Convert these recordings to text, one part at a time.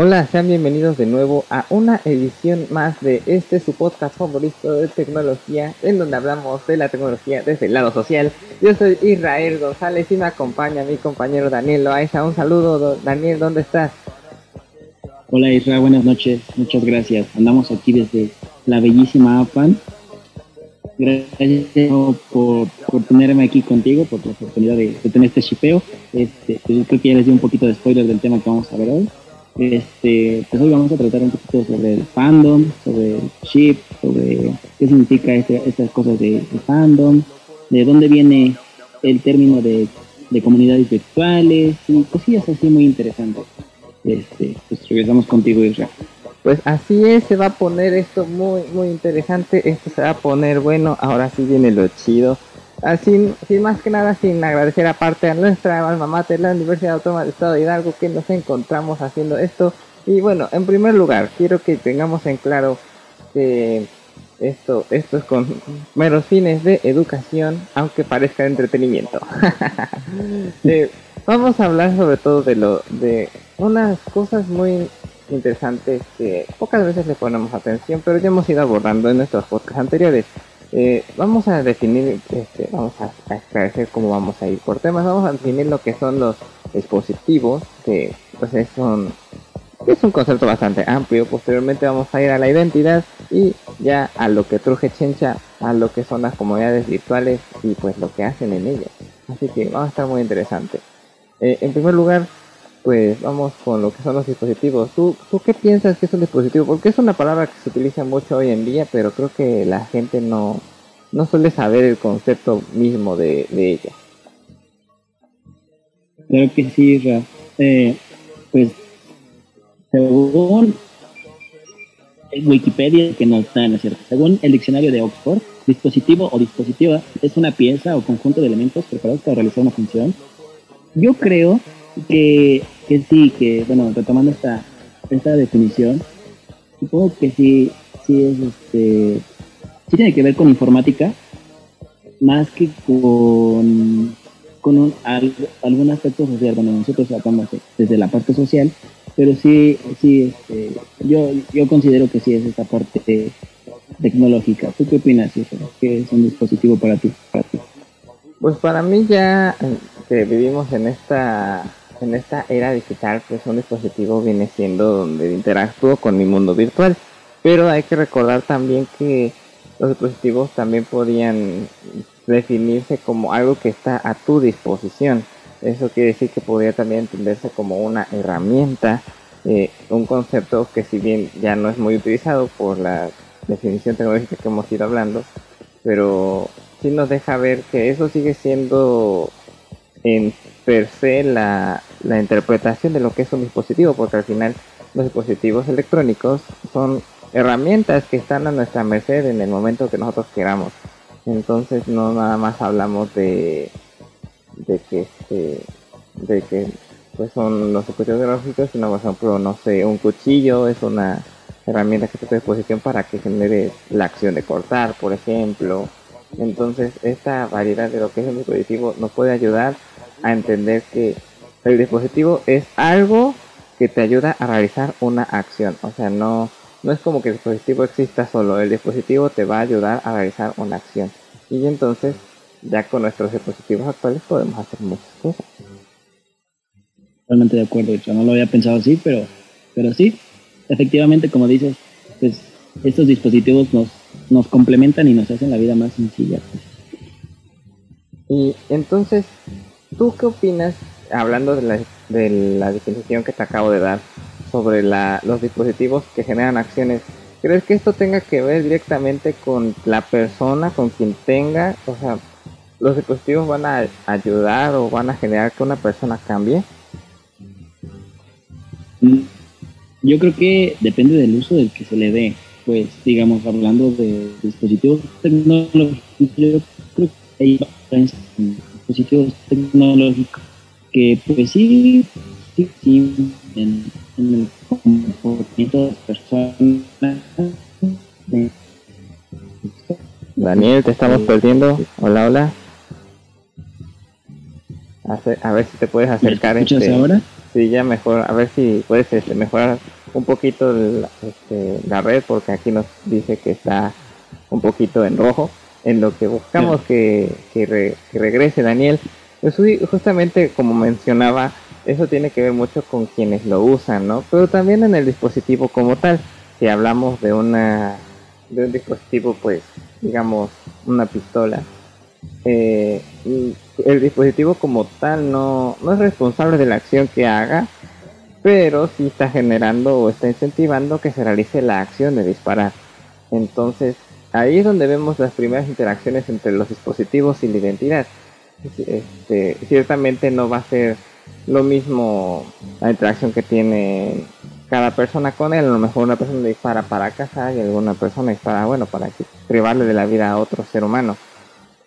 Hola, sean bienvenidos de nuevo a una edición más de este su podcast favorito de tecnología, en donde hablamos de la tecnología desde el lado social. Yo soy Israel González y me acompaña mi compañero Daniel Loaiza. Un saludo, Daniel, ¿dónde estás? Hola Israel, buenas noches, muchas gracias. Andamos aquí desde la bellísima APAN. Gracias por, por tenerme aquí contigo, por la oportunidad de, tener este shipeo. Este, yo creo que ya les di un poquito de spoiler del tema que vamos a ver hoy. Este, pues hoy vamos a tratar un poquito sobre el fandom, sobre el ship, sobre qué significa este, estas cosas de, fandom, de dónde viene el término de, comunidades virtuales y cosillas así muy interesantes. Este, pues regresamos contigo, Israel. Pues así es, se va a poner esto muy, muy interesante, esto se va a poner bueno, ahora sí viene lo chido. Así, sin más que nada, sin agradecer aparte a nuestra alma mater, la Universidad Autónoma del Estado de Hidalgo, que nos encontramos haciendo esto. Y bueno, en primer lugar, quiero que tengamos en claro que esto, esto es con meros fines de educación, aunque parezca entretenimiento. Eh, vamos a hablar sobre todo de lo de unas cosas muy interesantes que pocas veces le ponemos atención, pero ya hemos ido abordando en nuestros podcasts anteriores. Eh, vamos a definir, este, vamos a, esclarecer cómo vamos a ir por temas. Vamos a definir lo que son los dispositivos, que pues es un, es un concepto bastante amplio. Posteriormente vamos a ir a la identidad y ya a lo que truje Chencha, a lo que son las comunidades virtuales y pues lo que hacen en ellas. Así que va a estar muy interesante. Eh, en primer lugar, pues vamos con lo que son los dispositivos. ¿Tú, ¿Tú qué piensas que es un dispositivo? Porque es una palabra que se utiliza mucho hoy en día, pero creo que la gente no, no suele saber el concepto mismo de, ella. Claro que sí, Ra. Eh, pues según Wikipedia, que no está en cierto, según el diccionario de Oxford, dispositivo o dispositiva es una pieza o conjunto de elementos preparados para realizar una función. Yo creo que, que sí, que bueno, retomando esta, esta definición, supongo que sí, sí es este, sí tiene que ver con informática, más que con, con un, algún aspecto social. Bueno, nosotros tratamos desde la parte social, pero sí, sí, este, yo, yo considero que sí es esta parte tecnológica. ¿Tú qué opinas, eso? ¿Qué es un dispositivo para ti? Para ti? Pues para mí ya eh, que vivimos en esta en esta era digital, pues un dispositivo viene siendo donde interactúo con mi mundo virtual. Pero hay que recordar también que los dispositivos también podrían definirse como algo que está a tu disposición. Eso quiere decir que podría también entenderse como una herramienta, eh, un concepto que si bien ya no es muy utilizado por la definición tecnológica que hemos ido hablando, pero sí nos deja ver que eso sigue siendo en per se la, la interpretación de lo que es un dispositivo, porque al final los dispositivos electrónicos son herramientas que están a nuestra merced en el momento que nosotros queramos. Entonces no nada más hablamos de de que este, de que pues son los dispositivos tecnológicos, sino por ejemplo, no sé, un cuchillo es una herramienta que está a disposición para que genere la acción de cortar, por ejemplo. Entonces, esta variedad de lo que es un dispositivo nos puede ayudar a entender que el dispositivo es algo que te ayuda a realizar una acción. O sea, no, no es como que el dispositivo exista solo, el dispositivo te va a ayudar a realizar una acción. Y entonces, ya con nuestros dispositivos actuales podemos hacer muchas cosas. Totalmente de acuerdo, yo no lo había pensado así, pero, pero sí, efectivamente, como dices, pues estos dispositivos nos, nos complementan y nos hacen la vida más sencilla. Y entonces, ¿Tú qué opinas, hablando de la, de la definición que te acabo de dar, sobre la, los dispositivos que generan acciones? ¿Crees que esto tenga que ver directamente con la persona, con quien tenga? O sea, ¿los dispositivos van a ayudar o van a generar que una persona cambie? Yo creo que depende del uso del que se le dé. Pues, digamos, hablando de dispositivos tecnológicos, yo creo que hay dispositivos tecnológicos que pues sí, sí, sí en, el comportamiento de personas. Daniel, te estamos perdiendo. Hola, hola. a ver si te puedes acercar. ¿Me escuchas este, ahora? Sí, ya mejor, a ver si puedes este, mejorar un poquito la, este, la red porque aquí nos dice que está un poquito en rojo. En lo que buscamos que, que, regrese Daniel, justamente como mencionaba, eso tiene que ver mucho con quienes lo usan, ¿no? Pero también en el dispositivo como tal, si hablamos de una de un dispositivo, pues, digamos, una pistola, eh, el dispositivo como tal no, no es responsable de la acción que haga, pero sí está generando o está incentivando que se realice la acción de disparar. Entonces, ahí es donde vemos las primeras interacciones entre los dispositivos y la identidad. Este, ciertamente no va a ser lo mismo la interacción que tiene cada persona con él. A lo mejor una persona dispara para cazar y alguna persona dispara, bueno, para privarle de la vida a otro ser humano.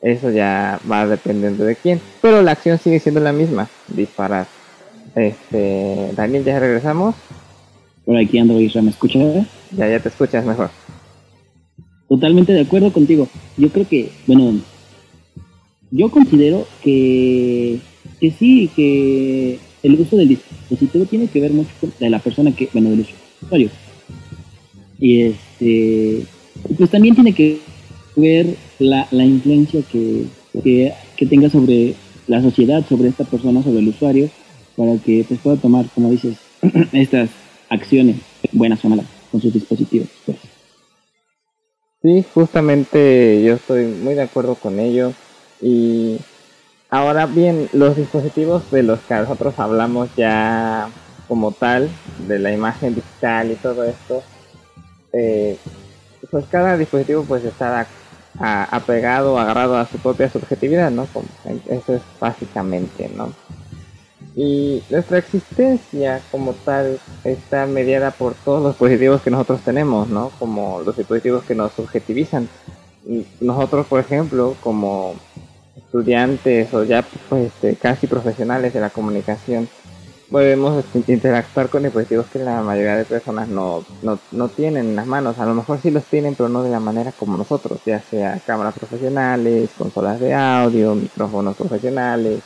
Eso ya va dependiendo de quién. Pero la acción sigue siendo la misma, disparar. Este, Daniel, ya regresamos. Por aquí ando, Isra, ¿me escuchas? Ya, ya te escuchas mejor. Totalmente de acuerdo contigo. Yo creo que, bueno, yo considero que, que sí, que el uso del dispositivo tiene que ver mucho con la persona que, bueno, del usuario. Y este, pues también tiene que ver la, la influencia que, que, tenga sobre la sociedad, sobre esta persona, sobre el usuario, para que pues, pueda tomar, como dices, estas acciones buenas o malas con sus dispositivos. Pues. Sí, justamente yo estoy muy de acuerdo con ello. Y ahora bien, los dispositivos de los que nosotros hablamos ya como tal, de la imagen digital y todo esto, eh, pues cada dispositivo pues está apegado, agarrado a su propia subjetividad, ¿no? Eso es básicamente, ¿no? Y nuestra existencia como tal está mediada por todos los dispositivos que nosotros tenemos, ¿no? Como los dispositivos que nos subjetivizan. Nosotros, por ejemplo, como estudiantes o ya pues, este, casi profesionales de la comunicación, podemos interactuar con dispositivos que la mayoría de personas no, no, no, tienen en las manos. A lo mejor sí los tienen, pero no de la manera como nosotros, ya sea cámaras profesionales, consolas de audio, micrófonos profesionales,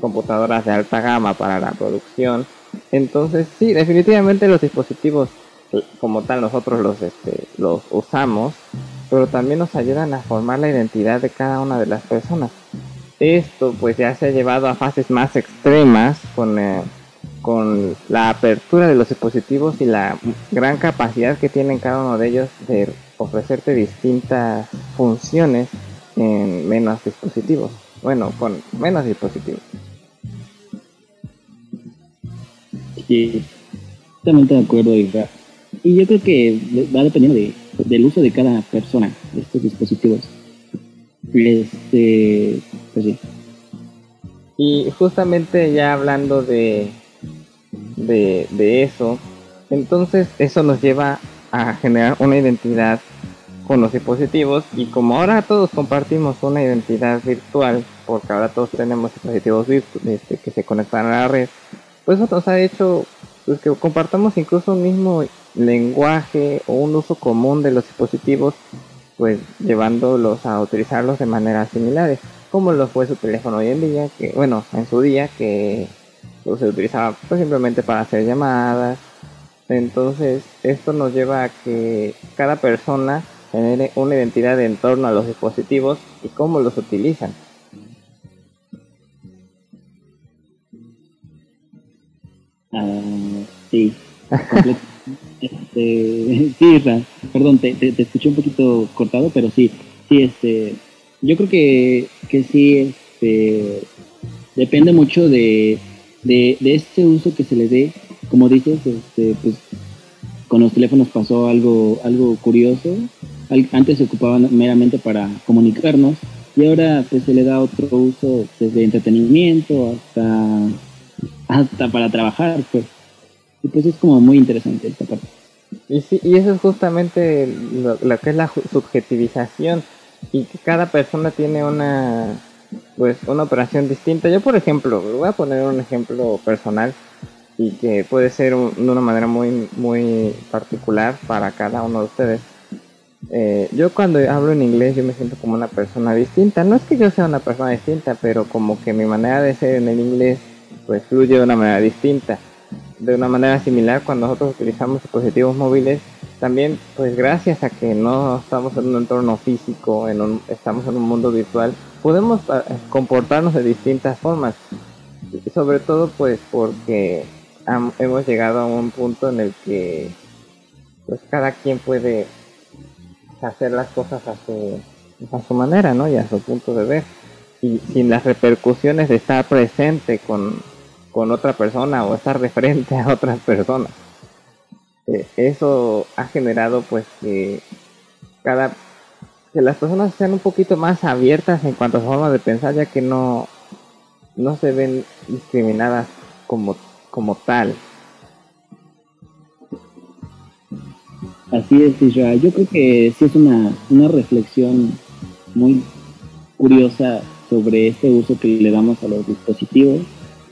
computadoras de alta gama para la producción. Entonces, sí, definitivamente los dispositivos como tal nosotros los, este, los usamos, pero también nos ayudan a formar la identidad de cada una de las personas. Esto pues ya se ha llevado a fases más extremas con... Eh, con la apertura de los dispositivos y la gran capacidad que tienen cada uno de ellos de ofrecerte distintas funciones en menos dispositivos. Bueno, con menos dispositivos. Sí, totalmente de acuerdo, Isra. Y yo creo que va dependiendo de, del uso de cada persona de estos dispositivos. Este, pues sí. Y justamente ya hablando de de, eso. Entonces eso nos lleva a generar una identidad con los dispositivos y como ahora todos compartimos una identidad virtual, porque ahora todos tenemos dispositivos este, que se conectan a la red, pues eso nos ha hecho pues, que compartamos incluso un mismo lenguaje o un uso común de los dispositivos, pues llevándolos a utilizarlos de maneras similares, como lo fue su teléfono hoy en día, que bueno, en su día, que se utilizaba pues, simplemente para hacer llamadas. Entonces, esto nos lleva a que cada persona genere una identidad en torno a los dispositivos y cómo los utilizan. Ah, sí. este, sí, perdón, te, te, escuché un poquito cortado, pero sí, sí, este, yo creo que, que sí, este, depende mucho de, de, de este uso que se le dé, como dices, este, pues, con los teléfonos pasó algo, algo curioso. Antes se ocupaban meramente para comunicarnos y ahora pues se le da otro uso desde entretenimiento hasta, hasta para trabajar, pues. Y pues es como muy interesante esta parte. Y, sí, y eso es justamente lo, lo que es la subjetivización y que cada persona tiene una pues una operación distinta. Yo, por ejemplo, voy a poner un ejemplo personal y que puede ser de una manera muy, muy particular para cada uno de ustedes. eh, yo cuando hablo en inglés yo me siento como una persona distinta. No es que yo sea una persona distinta, pero como que mi manera de ser en el inglés pues fluye de una manera distinta. De una manera similar cuando nosotros utilizamos dispositivos móviles, también pues gracias a que no estamos en un entorno físico, en un, estamos en un mundo virtual, podemos eh, comportarnos de distintas formas. Sobre todo pues porque hemos llegado a un punto en el que pues cada quien puede hacer las cosas a su, a su manera, ¿no? Y a su punto de ver. Y sin las repercusiones de estar presente con, otra persona o estar de frente a otras personas. Eh, eso ha generado pues que cada que las personas sean un poquito más abiertas en cuanto a su forma de pensar ya que no no se ven discriminadas como como tal Así es, Israel. Yo creo que sí es una, una reflexión muy curiosa sobre este uso que le damos a los dispositivos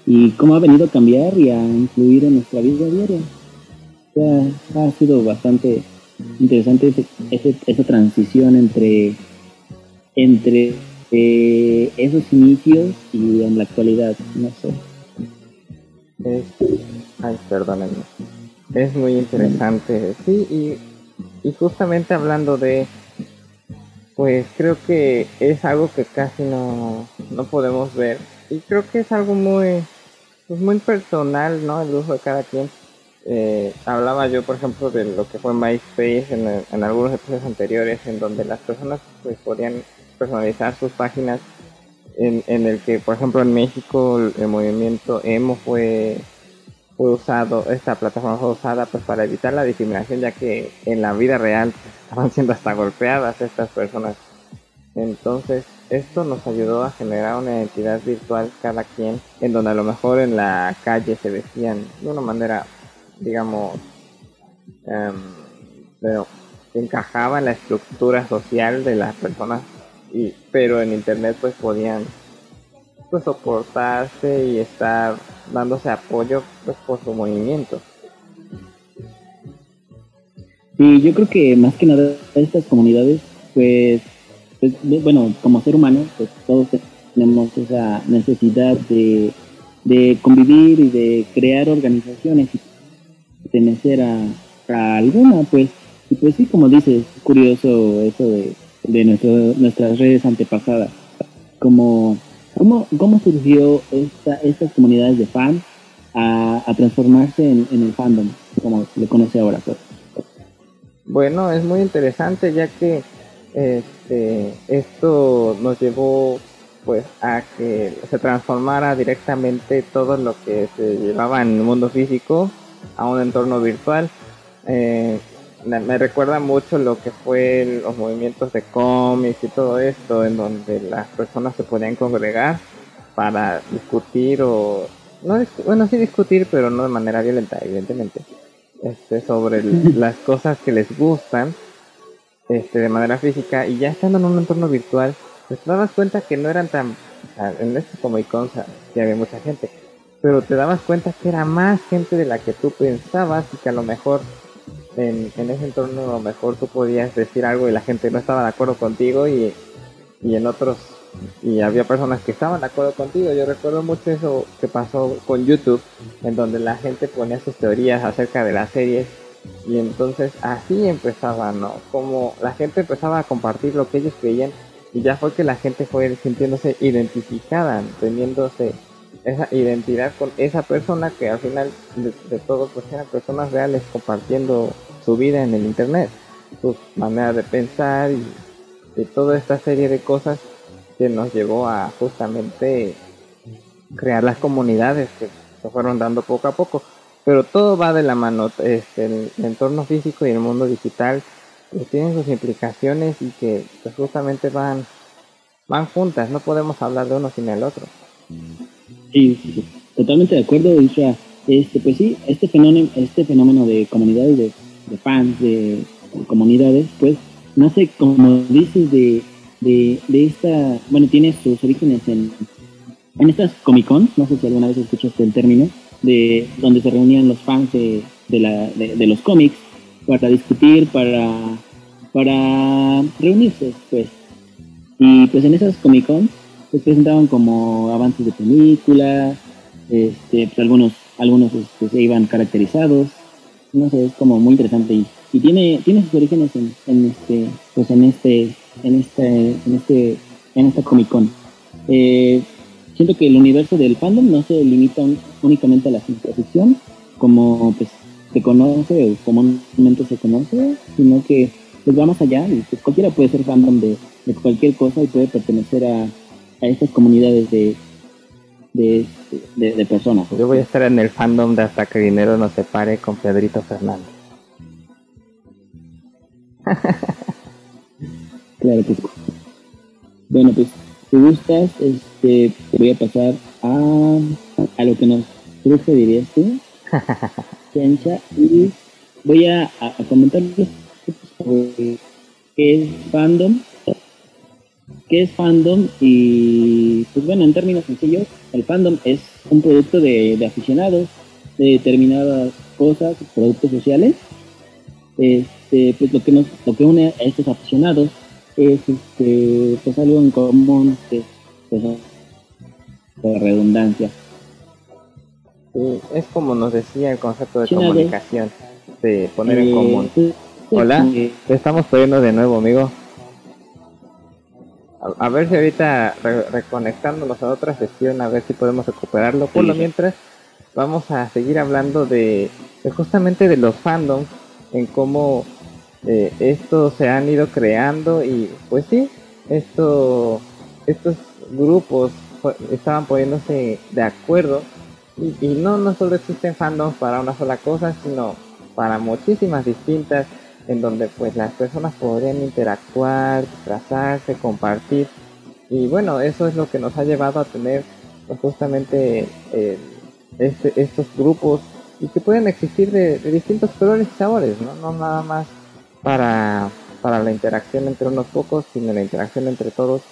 y cómo ha venido a cambiar y a influir en nuestra vida diaria. ha sido bastante interesante esa transición entre, entre eh, esos inicios y en la actualidad, no sé. ay, perdónenme. Es muy interesante, sí, y, y justamente hablando de, pues creo que es algo que casi no, no podemos ver y creo que es algo muy, pues muy personal, ¿no? El uso de cada quien. Eh, hablaba yo, por ejemplo, de lo que fue MySpace en, en algunos episodios anteriores, en donde las personas pues podían personalizar sus páginas, en, en el que, por ejemplo, en México el movimiento emo fue fue usado, esta plataforma fue usada pues para evitar la discriminación ya que en la vida real estaban siendo hasta golpeadas estas personas. Entonces esto nos ayudó a generar una identidad virtual cada quien en donde a lo mejor en la calle se vestían de una manera digamos um, pero encajaba en la estructura social de las personas y pero en internet pues podían pues soportarse y estar dándose apoyo pues por su movimiento. Sí, yo creo que más que nada estas comunidades, pues, pues bueno, como ser humano, pues todos tenemos esa necesidad de, de convivir y de crear organizaciones y pertenecer a, a, alguna, pues, y pues sí, como dices, es curioso eso de, de nuestro, nuestras redes antepasadas, como ¿Cómo, cómo surgió esta, estas comunidades de fans a, transformarse en, el fandom, como le conoce ahora? Pues? Bueno, es muy interesante ya que este, esto nos llevó pues a que se transformara directamente todo lo que se llevaba en el mundo físico a un entorno virtual. Eh, me recuerda mucho lo que fue los movimientos de cómics y todo esto, en donde las personas se podían congregar para discutir o no bueno sí discutir pero no de manera violenta evidentemente este sobre las cosas que les gustan este de manera física y ya estando en un entorno virtual pues te dabas cuenta que no eran tan en este como iconza que había mucha gente pero te dabas cuenta que era más gente de la que tú pensabas y que a lo mejor en, ese entorno a lo mejor tú podías decir algo y la gente no estaba de acuerdo contigo y, en otros y había personas que estaban de acuerdo contigo. Yo recuerdo mucho eso que pasó con YouTube, en donde la gente ponía sus teorías acerca de las series y entonces así empezaba, ¿no? Como la gente empezaba a compartir lo que ellos creían y ya fue que la gente fue sintiéndose identificada, teniéndose esa identidad con esa persona que al final de, todo pues eran personas reales compartiendo su vida en el internet, su manera de pensar y, toda esta serie de cosas que nos llevó a justamente crear las comunidades que se fueron dando poco a poco. Pero todo va de la mano, este, el, entorno físico y el mundo digital pues, tienen sus implicaciones y que pues, justamente van, van juntas, no podemos hablar de uno sin el otro. Sí, totalmente de acuerdo, Isra. Este, pues sí, este fenómeno, este fenómeno de comunidades, de, fans, de, comunidades, pues nace, como dices, de, de, esta, bueno, tiene sus orígenes en, en estas Comic Con, no sé si alguna vez escuchaste el término, de donde se reunían los fans de, de, la, de, los cómics para discutir, para, para reunirse, pues. Y pues en esas Comic Con pues presentaban como avances de películas, este, pues algunos, algunos este, se iban caracterizados, no sé, es como muy interesante y, tiene, tiene sus orígenes en, en, este, pues en este, en este, en este, en esta Comic Con. Eh, siento que el universo del fandom no se limita únicamente a la ciencia ficción, como pues se conoce o comúnmente se conoce, sino que pues va más allá y pues cualquiera puede ser fandom de, de cualquier cosa y puede pertenecer a, a estas comunidades de, de, de, de, personas. Yo voy a estar en el fandom de hasta que dinero nos separe con Pedrito Fernández. claro que sí. Bueno, pues si gustas, este, voy a pasar a, a lo que nos truje, dirías tú, Ciencia, y voy a, a, a comentarles sobre qué es fandom, qué es fandom y, pues bueno, en términos sencillos, el fandom es un producto de, de aficionados de determinadas cosas, productos sociales. Este, pues lo que nos, lo que une a estos aficionados es este, pues algo en común que pues, de redundancia. Sí, es como nos decía el concepto de China comunicación, de, poner eh, en común. Pues, Hola, eh, te estamos poniendo de nuevo, amigo. A, a ver si ahorita re, reconectándonos a otra sesión, a ver si podemos recuperarlo. Por lo mientras, vamos a seguir hablando de, de justamente de los fandoms, en cómo eh, estos se han ido creando y pues sí, esto, estos grupos estaban poniéndose de acuerdo y, no, no solo existen fandoms para una sola cosa, sino para muchísimas distintas en donde pues las personas podrían interactuar, disfrazarse, compartir y bueno, eso es lo que nos ha llevado a tener pues, justamente eh, este, estos grupos y que pueden existir de, de distintos colores y sabores, ¿no? no nada más para, para la interacción entre unos pocos, sino la interacción entre todos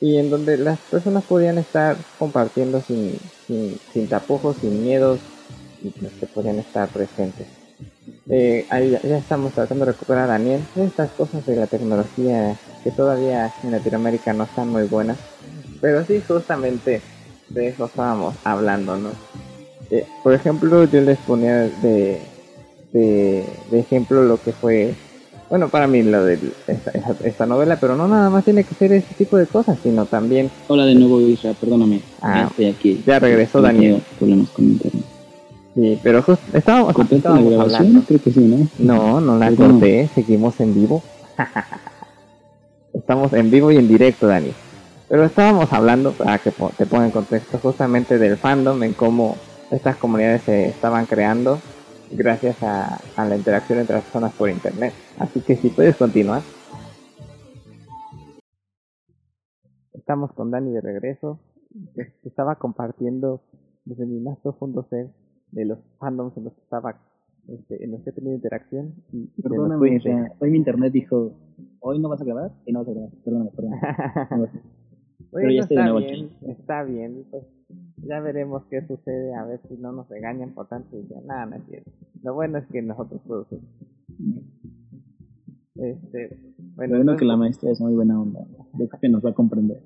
y en donde las personas podían estar compartiendo sin, sin, sin tapujos, sin miedos y pues que podían estar presentes. Eh, ahí ya, estamos tratando de recuperar a Daniel. Estas cosas de la tecnología que todavía en Latinoamérica no están muy buenas. Pero sí, justamente de eso estábamos hablando, ¿no? Eh, por ejemplo, yo les ponía de, de, de, ejemplo lo que fue, bueno, para mí lo de esta, esta, novela, pero no nada más tiene que ser ese tipo de cosas, sino también... Hola de nuevo, Isra, perdóname. Ah, estoy aquí. Ya regresó Daniel. Problemas con internet. Sí, pero justo estábamos, estábamos la grabación? Hablando. Creo que sí, ¿no? No, no la corté, seguimos en vivo. Estamos en vivo y en directo, Dani. Pero estábamos hablando, para que te ponga en contexto, justamente del fandom, en cómo estas comunidades se estaban creando gracias a, a la interacción entre las personas por internet. Así que si puedes continuar. Estamos con Dani de regreso. Estaba compartiendo desde mi más profundo ser de los fandoms en los que estaba este, en los que he tenido interacción y, y perdóname, hoy mi internet dijo hoy no vas a grabar y no vas a grabar perdóname, perdóname. Pero ya nuevo bien, aquí. Está bien, pues ya veremos qué sucede, a ver si no nos regañan por tanto y ya nada, no. Lo bueno es que nosotros producimos. Este, bueno, bueno que la maestra es muy buena onda. Yo creo que nos va a comprender.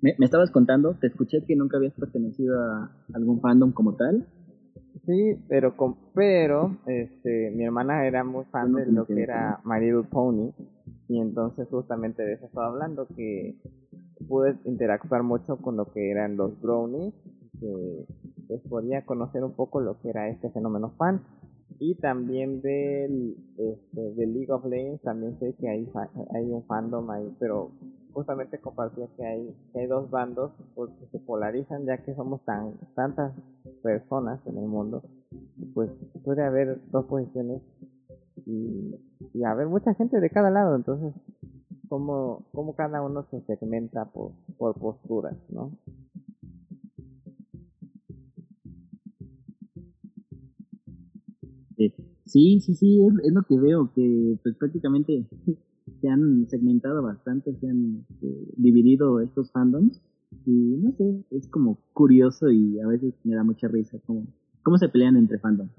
Me, me estabas contando, te escuché que nunca habías pertenecido a algún fandom como tal. Sí, pero con, pero este mi hermana era muy fan de lo que era My Little Pony y entonces justamente de eso estaba hablando que pude interactuar mucho con lo que eran los brownies que podía conocer un poco lo que era este fenómeno fan. Y también del este, de League of Legends también sé que hay hay un fandom ahí pero justamente compartía que hay, que hay dos bandos porque se polarizan ya que somos tan tantas personas en el mundo. Pues puede haber dos posiciones y, y haber mucha gente de cada lado entonces como, como cada uno se segmenta por, por posturas no sí sí sí es, lo que veo que pues prácticamente se han segmentado bastante, se han eh, dividido estos fandoms y no sé, es como curioso y a veces me da mucha risa como cómo se pelean entre fandoms.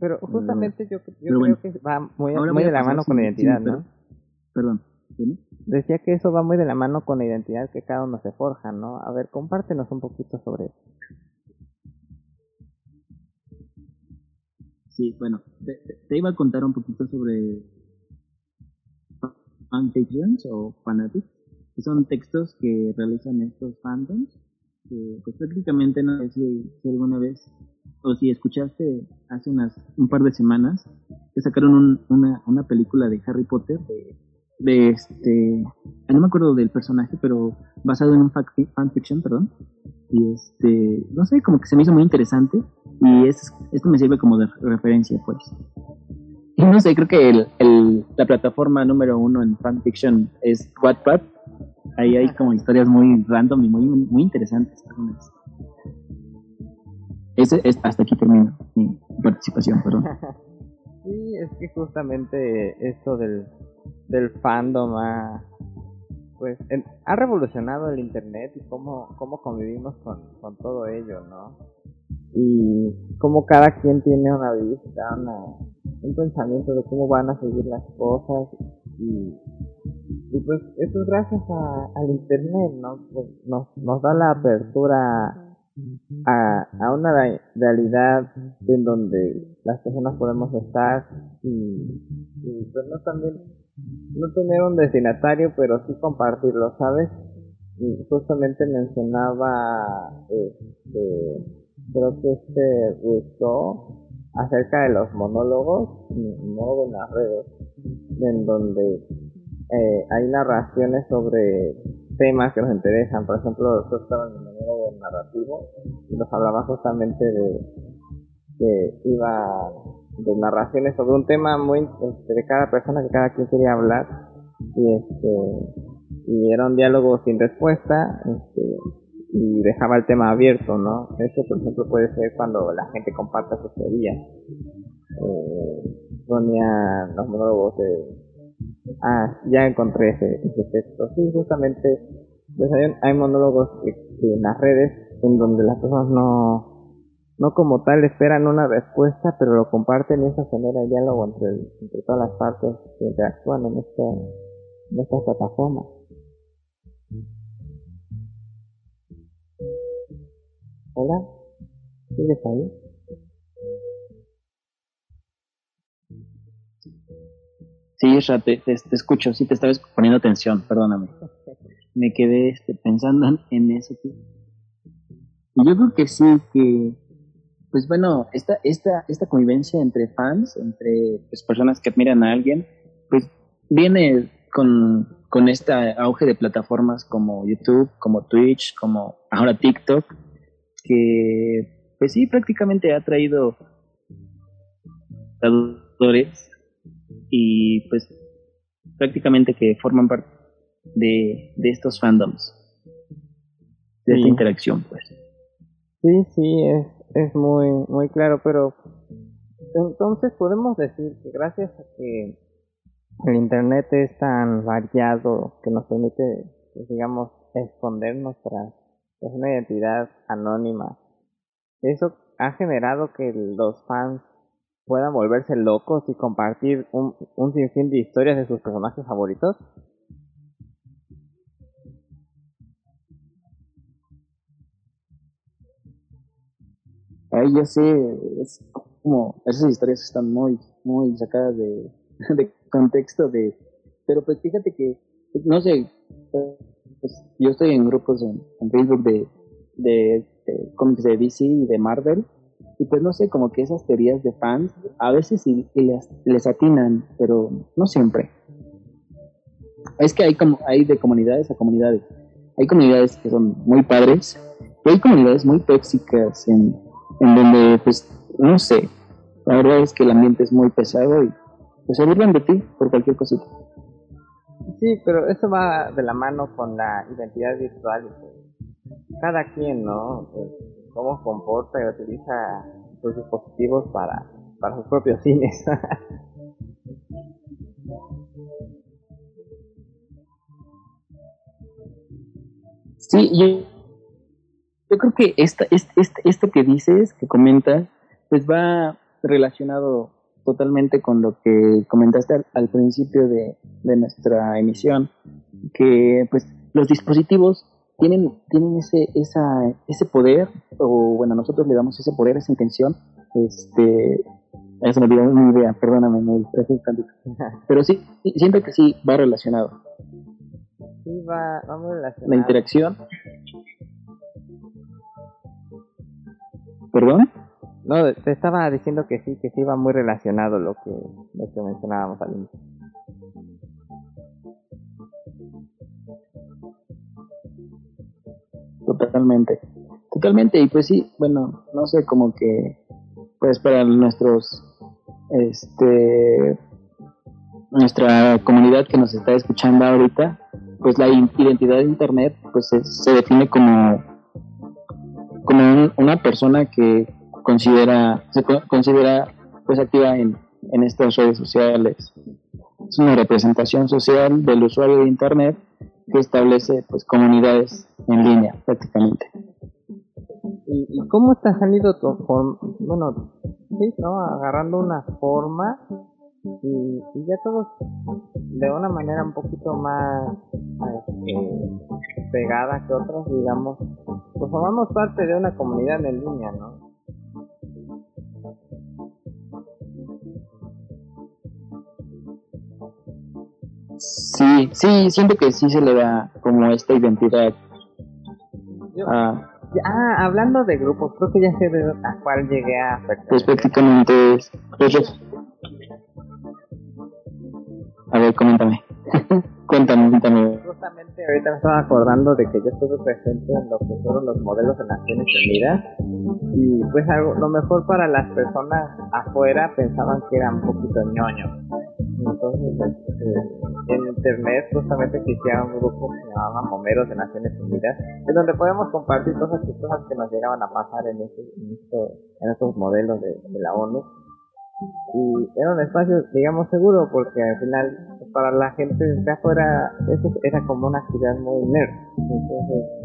Pero justamente yo, yo creo bueno, que va muy, muy de la mano con la identidad, ¿no? Perdón. Decía que eso va muy de la mano con la identidad que cada uno se forja, ¿no? A ver, compártenos un poquito sobre eso. Sí, bueno, te, iba a contar un poquito sobre fanfictions o fanatics, que son textos que realizan estos fandoms, que pues prácticamente no sé si, alguna vez o si escuchaste hace unas un par de semanas que sacaron una, una película de Harry Potter de de este, no me acuerdo del personaje, pero basado en un fanfiction, perdón. Y este, no sé, como que se me hizo muy interesante y es, esto me sirve como de referencia, pues. Y no sé, creo que el, el, la plataforma número uno en fanfiction es Wattpad. Ahí hay como historias muy random y muy, muy interesantes. Ese, es, hasta aquí termino mi participación, perdón. Sí, es que justamente esto del, del fandom ha, pues, ha revolucionado el internet y cómo, cómo convivimos con, con todo ello, ¿no? Y cómo cada quien tiene una vista, un pensamiento de cómo van a seguir las cosas y, y pues eso es gracias al internet, ¿no? Pues nos, nos da la apertura a, a una realidad en donde las personas podemos estar y, pues no también no tener un destinatario pero sí compartirlo sabes y justamente mencionaba este creo que este gustó acerca de los monólogos en las redes en donde eh, hay narraciones sobre temas que nos interesan. Por ejemplo, yo estaba en el monólogo narrativo y nos hablaba justamente de que iba de narraciones sobre un tema muy de cada persona que cada quien quería hablar y este y era un diálogo sin respuesta este, y dejaba el tema abierto, ¿no? Eso, por ejemplo, puede ser cuando la gente comparte sus teorías. Eh, ponía los monólogos de Ah, ya encontré ese, texto. Sí, justamente, pues hay, monólogos en las redes en donde las personas no, no como tal esperan una respuesta, pero lo comparten y eso genera diálogo entre, todas las partes que interactúan en esta, en esta plataforma. Hola, ¿sigues ahí? Sí, te, te, escucho, sí te estaba poniendo atención, perdóname. Me quedé este, pensando en eso. Y yo creo que sí, que, pues bueno, esta, esta, esta convivencia entre fans, entre pues, personas que admiran a alguien, pues viene con, con este auge de plataformas como YouTube, como Twitch, como ahora TikTok, que pues sí, prácticamente ha traído y pues prácticamente que forman parte de, de estos fandoms, de esta interacción pues. Sí, sí, es, es muy, muy claro, pero entonces podemos decir que gracias a que el Internet es tan variado que nos permite, pues, digamos, escondernos tras una identidad anónima, eso ha generado que los fans puedan volverse locos y compartir un, un sinfín de historias de sus personajes favoritos? Ay, ya sé, es como esas historias están muy, muy sacadas de, de contexto de, pero pues fíjate que, no sé, pues yo estoy en grupos en, Facebook de, de, de cómics de DC y de Marvel y pues no sé, como que esas teorías de fans a veces sí, les, les atinan, pero no siempre. Es que hay, como, hay de comunidades a comunidades. Hay comunidades que son muy padres y hay comunidades muy tóxicas en, en donde, pues, no sé, la verdad es que el ambiente es muy pesado y pues se burlan de ti por cualquier cosita. Sí, pero eso va de la mano con la identidad virtual. Cada quien, ¿no? Pues, cómo comporta y utiliza sus dispositivos para, para sus propios cines. sí, yo, yo creo que esta, este, esto que dices, que comentas, pues va relacionado totalmente con lo que comentaste al, principio de, de, nuestra emisión, que pues los dispositivos tienen, tienen ese, esa, ese poder, o bueno, nosotros le damos ese poder, esa intención, este, eso me olvidó una idea, perdóname, me distraje un Pero sí, siento que sí va relacionado. Sí, va, va muy relacionado. La interacción. ¿Perdón? No, te estaba diciendo que sí, que sí va muy relacionado lo que, lo que mencionábamos al inicio. Totalmente. Totalmente, y pues sí, bueno, no sé, como que, pues para nuestros este nuestra comunidad que nos está escuchando ahorita, pues la identidad de Internet pues se, define como, como una persona que considera, se considera pues activa en, en estas redes sociales. Es una representación social del usuario de Internet que establece pues comunidades en línea prácticamente. ¿Y, cómo te han ido bueno, sí, ¿no? agarrando una forma y, ya todos de una manera un poquito más este, pegada que otros, digamos, pues formamos parte de una comunidad en línea, ¿no? Sí, sí, siento que sí se le da como esta identidad. ah, hablando de grupos, creo que ya sé de a cuál llegué a Pues prácticamente es, A ver, coméntame. cuéntame, cuéntame. Justamente ahorita me estaba acordando de que yo estuve presente en lo que fueron los modelos de Naciones Unidas y pues algo, lo mejor para las personas afuera pensaban que era un poquito ñoño. Entonces, este, en internet justamente existía un grupo que se llamaba Momeros de Naciones Unidas, en donde podemos compartir cosas chistosas que nos llegaban a pasar en, este, en, estos modelos de, la ONU. Y era un espacio, digamos, seguro, porque al final, para la gente de afuera, eso era como una actividad muy nerd. Entonces,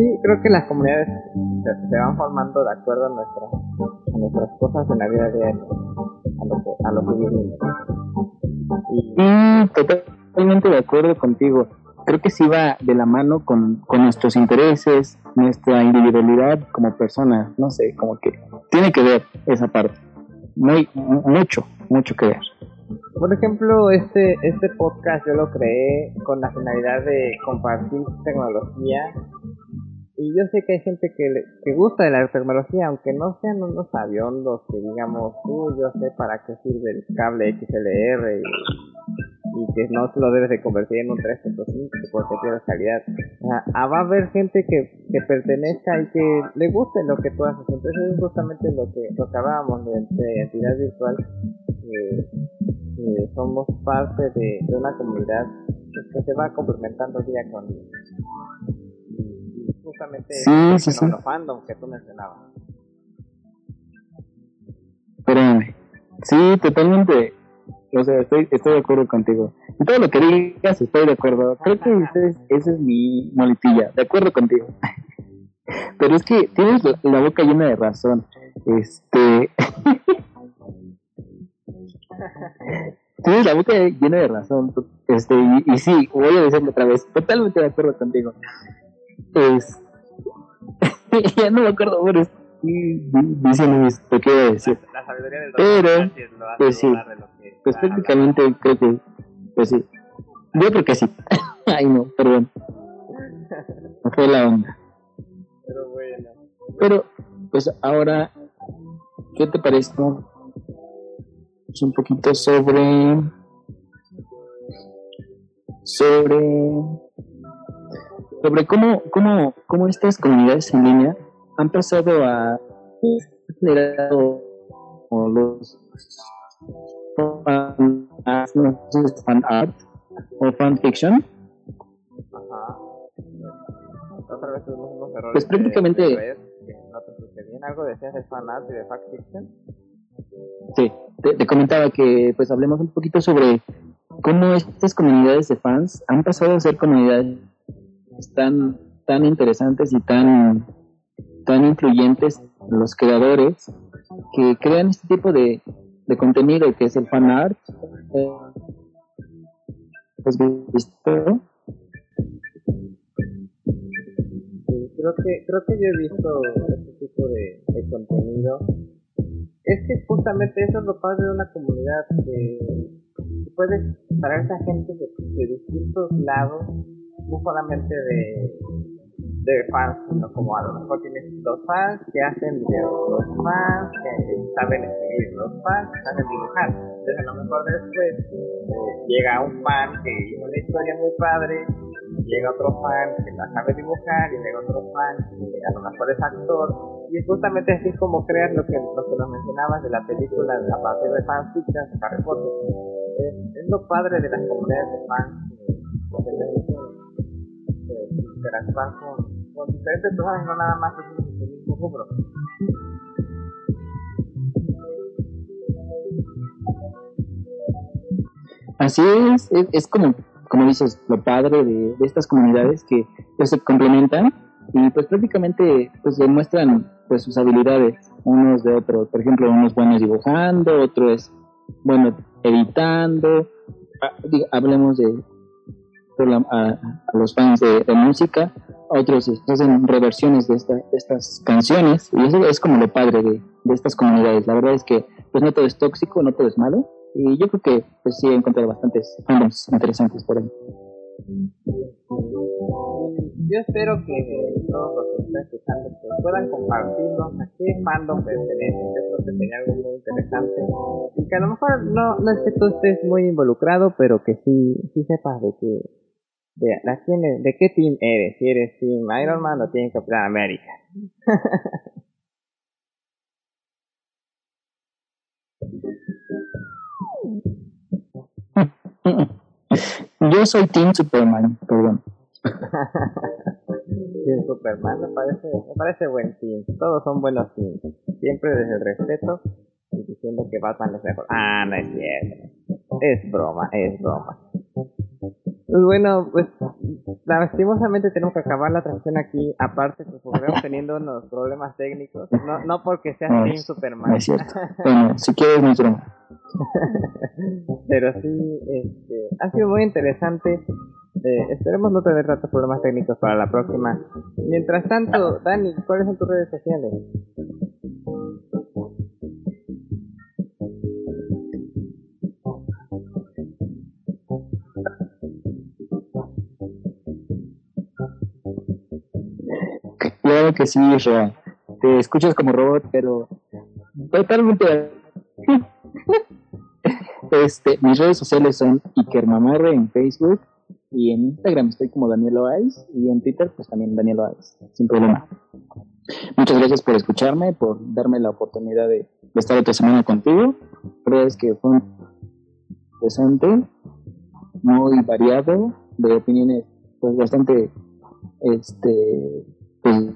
sí, creo que las comunidades se, van formando de acuerdo a, nuestras a nuestras cosas en la vida diaria, a lo que, a lo que vivimos. Y totalmente de acuerdo contigo. Creo que sí va de la mano con, nuestros intereses, nuestra individualidad como persona. No sé, como que tiene que ver esa parte. Muy, mucho, mucho que ver. Por ejemplo, este, este podcast yo lo creé con la finalidad de compartir tecnología y yo sé que hay gente que, que gusta de la tecnología, aunque no sean unos aviondos que digamos, uy, yo sé para qué sirve el cable XLR y, que no lo debes de convertir en un 3.5 porque tiene calidad. Ah, va a haber gente que, que pertenezca y que le guste lo que tú haces. Entonces es justamente lo que, lo de, identidad virtual. somos parte de, de una comunidad que se va complementando día con día justamente sí, sí, sí. fandom que tú mencionabas. Espérame. Sí, totalmente. O sea, estoy, estoy de acuerdo contigo. En todo lo que digas estoy de acuerdo. Creo que esa es, mi moletilla. De acuerdo contigo. Pero es que tienes la, boca llena de razón. Este. tienes la boca llena de razón. Este, y, y sí, voy a decirlo otra vez. Totalmente de acuerdo contigo. Es, ya no me acuerdo, pero dicen esto, ¿qué decir? La sabiduría del Pero, pues sí, pues prácticamente creo que, pues sí, yo creo que sí. Ay, no, perdón. Fue la onda. Pero bueno. Pero, pues ahora, ¿qué te parece? Es un poquito sobre. Sobre sobre cómo, cómo, cómo estas comunidades en línea han pasado a o los fan, art o fan fiction. Ajá. Otra vez tuvimos unos errores. Pues prácticamente. De, no te bien. ¿Algo decías de fan art y de fan fiction? Sí, te, te, comentaba que pues hablemos un poquito sobre cómo estas comunidades de fans han pasado a ser comunidades tan, tan interesantes y tan, tan influyentes los creadores que crean este tipo de, de contenido que es el fan art. Eh, ¿Has visto? creo que creo que yo he visto este tipo de, contenido. Es que justamente eso es lo padre de una comunidad que puedes traerse a gente de, de distintos lados, no solamente de de fans, sino como a lo mejor tienes dos fans que hacen videos, dos fans que saben escribir, dos fans que saben dibujar. Entonces a lo mejor después eh, llega un fan que hizo una historia muy padre, llega otro fan que la sabe dibujar y llega otro fan que a lo mejor es actor. Y es justamente así como creas lo que, lo que nos mencionabas de la película a partir de fanfiction de Harry Potter. Es, es lo padre de las comunidades de fans que, que interactuar con, con diferentes personas, no nada más es el mismo rubro. Así es, es, es, como, como dices, lo padre de, de estas comunidades que pues, se complementan y pues prácticamente pues demuestran pues sus habilidades unos de otros. Por ejemplo, uno es bueno dibujando, otro es bueno editando. Ah, hablemos de, a, los fans de, música, otros hacen reversiones de, estas canciones, y eso es como lo padre de, estas comunidades. La verdad es que pues no todo es tóxico, no todo es malo, y yo creo que pues sí he encontrado bastantes fandoms interesantes por ahí. Yo espero que todos los que estén escuchando pues, puedan compartirnos a qué fandom pertenecen, eso sería algo muy interesante. Y que a lo mejor no, no es que tú estés muy involucrado, pero que sí, sí sepas de que de, de, ¿De qué team eres? Si eres Team Iron Man o Team Capitán América. Yo soy Team Superman, perdón. team Superman me parece, me parece buen team. Todos son buenos teams. Siempre desde el respeto y diciendo que Batman es mejor. Ah, no es cierto. Es broma, es broma. Pues bueno, pues lastimosamente tenemos que acabar la transmisión aquí, aparte que estamos teniendo unos problemas técnicos, no, no porque sea no, Superman. es cierto. bueno, si quieres no Pero sí, este, ha sido muy interesante. Eh, esperemos no tener tantos problemas técnicos para la próxima. Mientras tanto, Dani, ¿cuáles son tus redes sociales? Que sí, Israel. Te escuchas como robot, pero totalmente. este, mis redes sociales son Ikermamarre en Facebook y en Instagram estoy como Daniel Oais y en Twitter pues también Daniel Oais, sin problema. Muchas gracias por escucharme, por darme la oportunidad de, estar otra semana contigo. Verdad es que fue interesante, muy variado, de opiniones pues bastante este pues,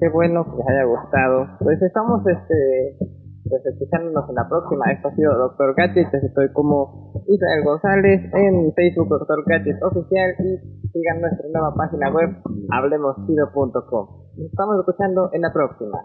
qué bueno que les haya gustado. Pues estamos este pues escuchándonos en la próxima. Esto ha sido Doctor Gadget. Estoy como Israel González en Facebook Doctor Gadget Oficial y sigan nuestra nueva página web hablemosido.com. Nos estamos escuchando en la próxima.